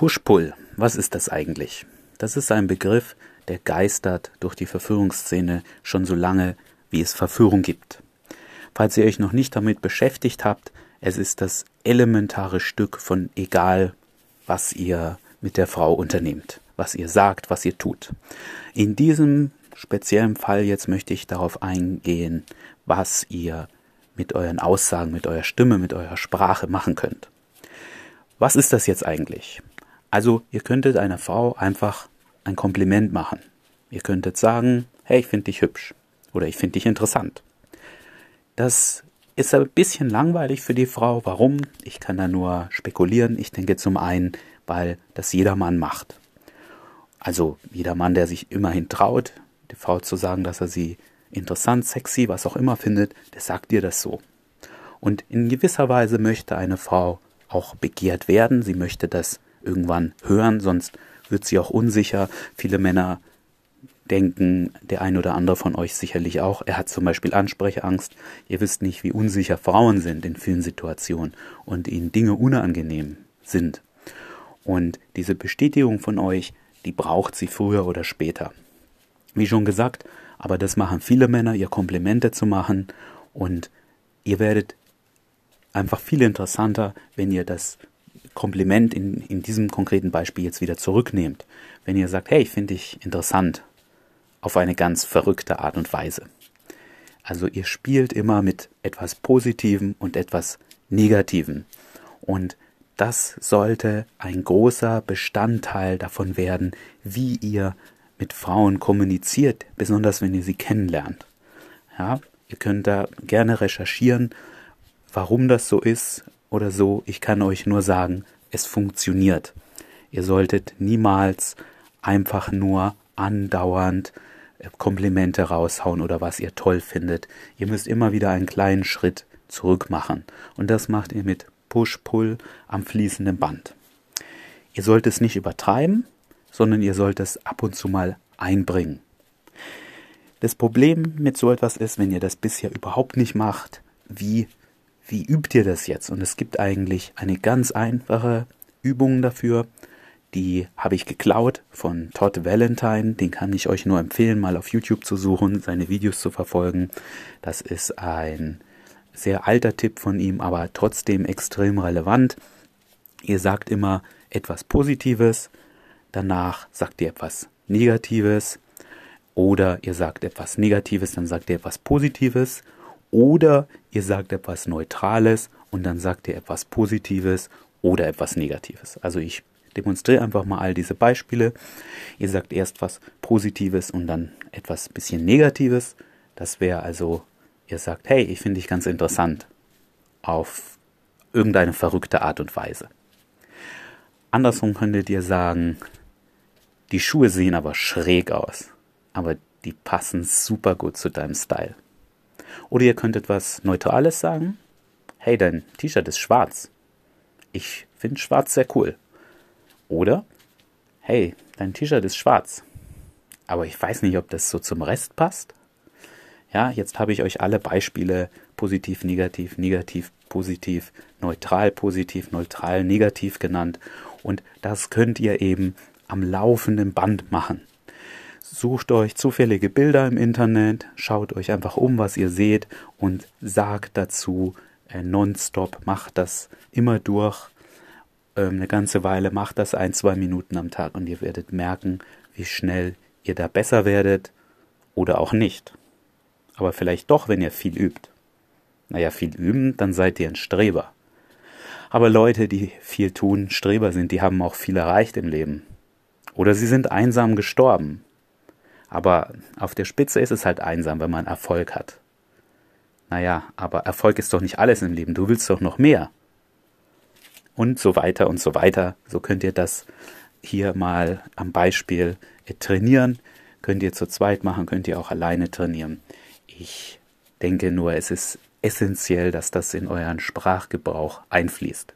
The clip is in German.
Push-Pull, was ist das eigentlich? Das ist ein Begriff, der geistert durch die Verführungsszene schon so lange, wie es Verführung gibt. Falls ihr euch noch nicht damit beschäftigt habt, es ist das elementare Stück von egal, was ihr mit der Frau unternehmt, was ihr sagt, was ihr tut. In diesem speziellen Fall jetzt möchte ich darauf eingehen, was ihr mit euren Aussagen, mit eurer Stimme, mit eurer Sprache machen könnt. Was ist das jetzt eigentlich? Also, ihr könntet einer Frau einfach ein Kompliment machen. Ihr könntet sagen, hey, ich finde dich hübsch oder ich finde dich interessant. Das ist ein bisschen langweilig für die Frau. Warum? Ich kann da nur spekulieren. Ich denke zum einen, weil das jedermann macht. Also jeder Mann, der sich immerhin traut, die Frau zu sagen, dass er sie interessant, sexy, was auch immer findet, der sagt dir das so. Und in gewisser Weise möchte eine Frau auch begehrt werden. Sie möchte das irgendwann hören, sonst wird sie auch unsicher. Viele Männer denken, der ein oder andere von euch sicherlich auch, er hat zum Beispiel Ansprechangst. Ihr wisst nicht, wie unsicher Frauen sind in vielen Situationen und ihnen Dinge unangenehm sind. Und diese Bestätigung von euch, die braucht sie früher oder später. Wie schon gesagt, aber das machen viele Männer, ihr Komplimente zu machen und ihr werdet einfach viel interessanter, wenn ihr das Kompliment in, in diesem konkreten Beispiel jetzt wieder zurücknehmt. Wenn ihr sagt, hey, ich finde dich interessant, auf eine ganz verrückte Art und Weise. Also ihr spielt immer mit etwas Positivem und etwas Negativem. Und das sollte ein großer Bestandteil davon werden, wie ihr mit Frauen kommuniziert, besonders wenn ihr sie kennenlernt. Ja, ihr könnt da gerne recherchieren, warum das so ist oder so. Ich kann euch nur sagen, es funktioniert. Ihr solltet niemals einfach nur andauernd äh, Komplimente raushauen oder was ihr toll findet. Ihr müsst immer wieder einen kleinen Schritt zurück machen. Und das macht ihr mit Push-Pull am fließenden Band. Ihr sollt es nicht übertreiben, sondern ihr sollt es ab und zu mal einbringen. Das Problem mit so etwas ist, wenn ihr das bisher überhaupt nicht macht, wie, wie übt ihr das jetzt? Und es gibt eigentlich eine ganz einfache Übung dafür, die habe ich geklaut von Todd Valentine. Den kann ich euch nur empfehlen, mal auf YouTube zu suchen, seine Videos zu verfolgen. Das ist ein sehr alter Tipp von ihm, aber trotzdem extrem relevant. Ihr sagt immer etwas Positives, danach sagt ihr etwas Negatives oder ihr sagt etwas Negatives, dann sagt ihr etwas Positives oder ihr sagt etwas Neutrales und dann sagt ihr etwas Positives oder etwas Negatives. Also ich demonstriere einfach mal all diese Beispiele. Ihr sagt erst was Positives und dann etwas bisschen Negatives. Das wäre also, ihr sagt, hey, ich finde dich ganz interessant auf irgendeine verrückte Art und Weise. Andersrum könntet ihr sagen, die Schuhe sehen aber schräg aus, aber die passen super gut zu deinem Style. Oder ihr könntet was Neutrales sagen. Hey, dein T-Shirt ist schwarz. Ich finde schwarz sehr cool. Oder, hey, dein T-Shirt ist schwarz. Aber ich weiß nicht, ob das so zum Rest passt. Ja, jetzt habe ich euch alle Beispiele positiv, negativ, negativ, positiv, neutral, positiv, neutral, negativ genannt. Und das könnt ihr eben am laufenden Band machen. Sucht euch zufällige Bilder im Internet, schaut euch einfach um, was ihr seht und sagt dazu äh, nonstop, macht das immer durch, ähm, eine ganze Weile, macht das ein, zwei Minuten am Tag und ihr werdet merken, wie schnell ihr da besser werdet oder auch nicht. Aber vielleicht doch, wenn ihr viel übt. Naja, viel üben, dann seid ihr ein Streber. Aber Leute, die viel tun, Streber sind, die haben auch viel erreicht im Leben. Oder sie sind einsam gestorben. Aber auf der Spitze ist es halt einsam, wenn man Erfolg hat. Naja, aber Erfolg ist doch nicht alles im Leben. Du willst doch noch mehr. Und so weiter und so weiter. So könnt ihr das hier mal am Beispiel trainieren. Könnt ihr zu zweit machen, könnt ihr auch alleine trainieren. Ich denke nur, es ist essentiell, dass das in euren Sprachgebrauch einfließt.